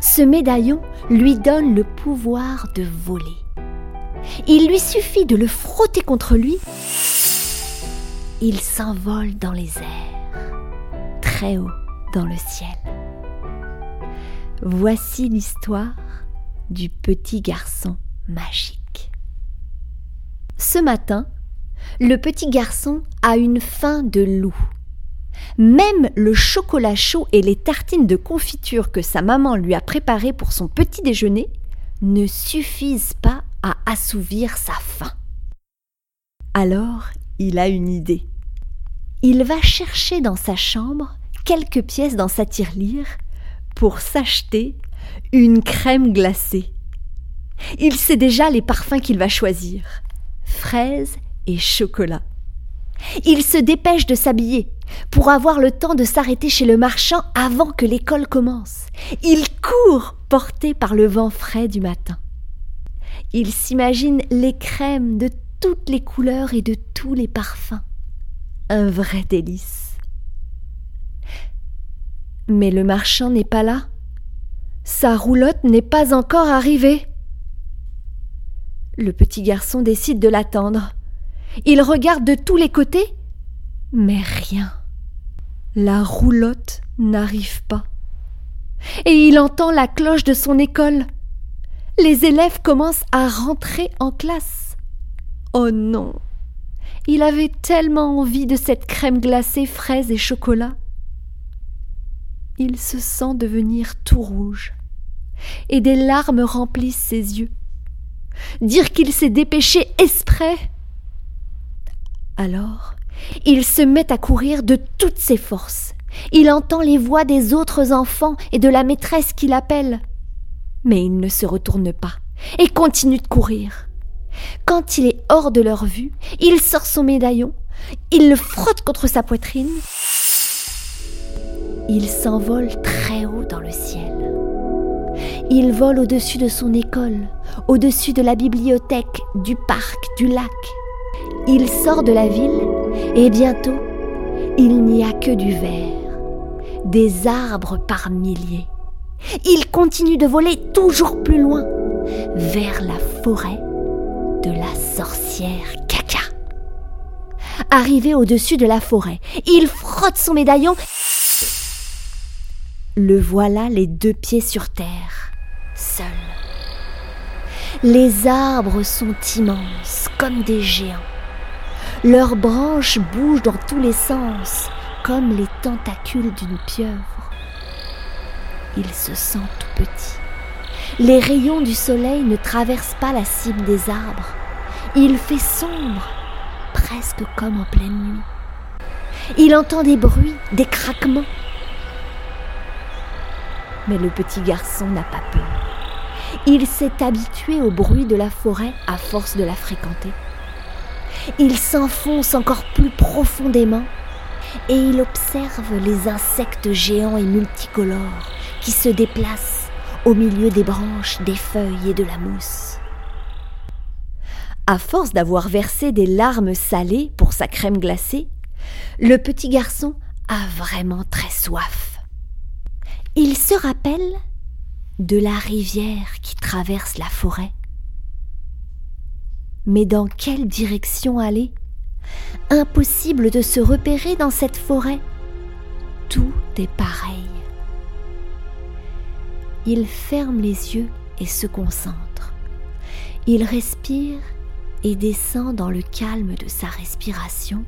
Ce médaillon lui donne le pouvoir de voler. Il lui suffit de le frotter contre lui. Il s'envole dans les airs, très haut dans le ciel. Voici l'histoire du petit garçon magique. Ce matin, le petit garçon a une faim de loup. Même le chocolat chaud et les tartines de confiture que sa maman lui a préparées pour son petit déjeuner ne suffisent pas à assouvir sa faim. Alors, il a une idée. Il va chercher dans sa chambre quelques pièces dans sa tirelire pour s'acheter une crème glacée. Il sait déjà les parfums qu'il va choisir fraises et chocolat. Il se dépêche de s'habiller pour avoir le temps de s'arrêter chez le marchand avant que l'école commence. Il court porté par le vent frais du matin. Il s'imagine les crèmes de toutes les couleurs et de tous les parfums. Un vrai délice. Mais le marchand n'est pas là. Sa roulotte n'est pas encore arrivée. Le petit garçon décide de l'attendre. Il regarde de tous les côtés, mais rien. La roulotte n'arrive pas. Et il entend la cloche de son école. Les élèves commencent à rentrer en classe. Oh non. Il avait tellement envie de cette crème glacée fraise et chocolat. Il se sent devenir tout rouge, et des larmes remplissent ses yeux. Dire qu'il s'est dépêché exprès. Alors, il se met à courir de toutes ses forces. Il entend les voix des autres enfants et de la maîtresse qui l'appelle. Mais il ne se retourne pas et continue de courir. Quand il est hors de leur vue, il sort son médaillon, il le frotte contre sa poitrine. Il s'envole très haut dans le ciel. Il vole au-dessus de son école, au-dessus de la bibliothèque, du parc, du lac. Il sort de la ville et bientôt, il n'y a que du vert, des arbres par milliers. Il continue de voler toujours plus loin, vers la forêt de la sorcière caca. Arrivé au-dessus de la forêt, il frotte son médaillon. Le voilà les deux pieds sur terre, seul. Les arbres sont immenses, comme des géants. Leurs branches bougent dans tous les sens, comme les tentacules d'une pieuvre. Il se sent tout petit. Les rayons du soleil ne traversent pas la cime des arbres. Il fait sombre, presque comme en pleine nuit. Il entend des bruits, des craquements. Mais le petit garçon n'a pas peur. Il s'est habitué au bruit de la forêt à force de la fréquenter. Il s'enfonce encore plus profondément et il observe les insectes géants et multicolores qui se déplacent au milieu des branches, des feuilles et de la mousse. À force d'avoir versé des larmes salées pour sa crème glacée, le petit garçon a vraiment très soif. Il se rappelle de la rivière qui traverse la forêt. Mais dans quelle direction aller? Impossible de se repérer dans cette forêt. Tout est pareil. Il ferme les yeux et se concentre. Il respire et descend dans le calme de sa respiration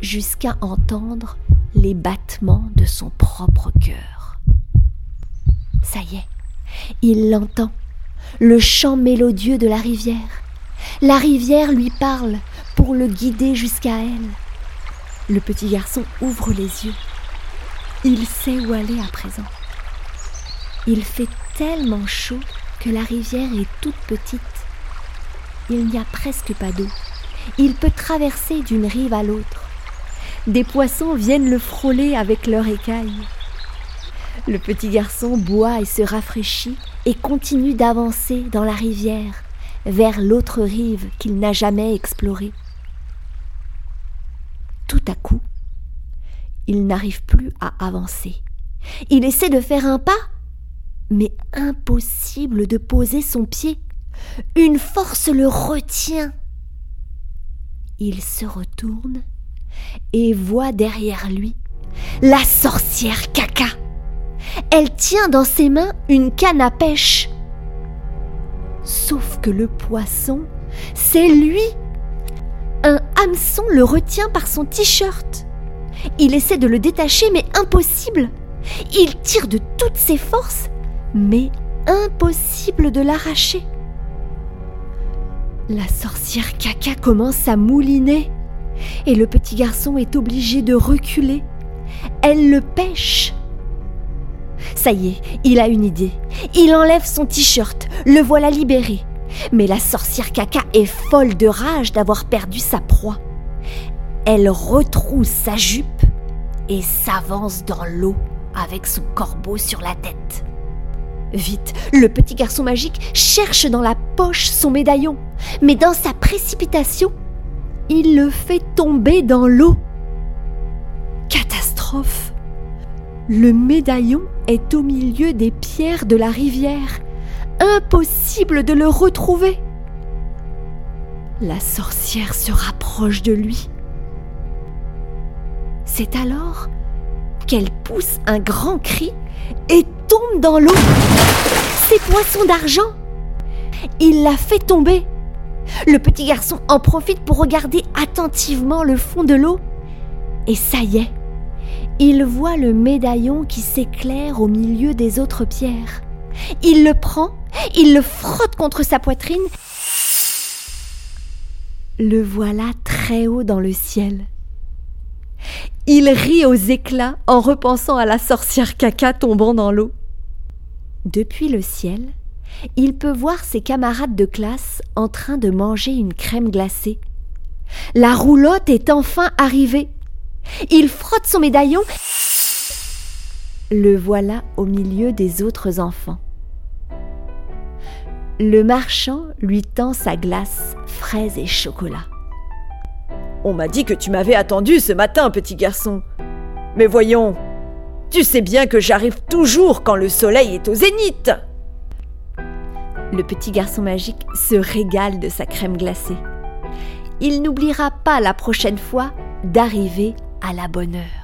jusqu'à entendre les battements de son propre cœur. Ça y est, il l'entend, le chant mélodieux de la rivière. La rivière lui parle pour le guider jusqu'à elle. Le petit garçon ouvre les yeux. Il sait où aller à présent. Il fait tellement chaud que la rivière est toute petite. Il n'y a presque pas d'eau. Il peut traverser d'une rive à l'autre. Des poissons viennent le frôler avec leurs écailles. Le petit garçon boit et se rafraîchit et continue d'avancer dans la rivière vers l'autre rive qu'il n'a jamais explorée. Tout à coup, il n'arrive plus à avancer. Il essaie de faire un pas, mais impossible de poser son pied. Une force le retient. Il se retourne et voit derrière lui la sorcière caca. Elle tient dans ses mains une canne à pêche. Le poisson, c'est lui. Un hameçon le retient par son t-shirt. Il essaie de le détacher, mais impossible. Il tire de toutes ses forces, mais impossible de l'arracher. La sorcière caca commence à mouliner et le petit garçon est obligé de reculer. Elle le pêche. Ça y est, il a une idée. Il enlève son t-shirt, le voilà libéré. Mais la sorcière caca est folle de rage d'avoir perdu sa proie. Elle retrousse sa jupe et s'avance dans l'eau avec son corbeau sur la tête. Vite, le petit garçon magique cherche dans la poche son médaillon, mais dans sa précipitation, il le fait tomber dans l'eau. Catastrophe Le médaillon est au milieu des pierres de la rivière. Impossible de le retrouver. La sorcière se rapproche de lui. C'est alors qu'elle pousse un grand cri et tombe dans l'eau. Ces poissons d'argent Il la fait tomber. Le petit garçon en profite pour regarder attentivement le fond de l'eau. Et ça y est, il voit le médaillon qui s'éclaire au milieu des autres pierres. Il le prend, il le frotte contre sa poitrine. Le voilà très haut dans le ciel. Il rit aux éclats en repensant à la sorcière caca tombant dans l'eau. Depuis le ciel, il peut voir ses camarades de classe en train de manger une crème glacée. La roulotte est enfin arrivée. Il frotte son médaillon. Le voilà au milieu des autres enfants. Le marchand lui tend sa glace, fraise et chocolat. On m'a dit que tu m'avais attendu ce matin, petit garçon. Mais voyons, tu sais bien que j'arrive toujours quand le soleil est au zénith. Le petit garçon magique se régale de sa crème glacée. Il n'oubliera pas la prochaine fois d'arriver à la bonne heure.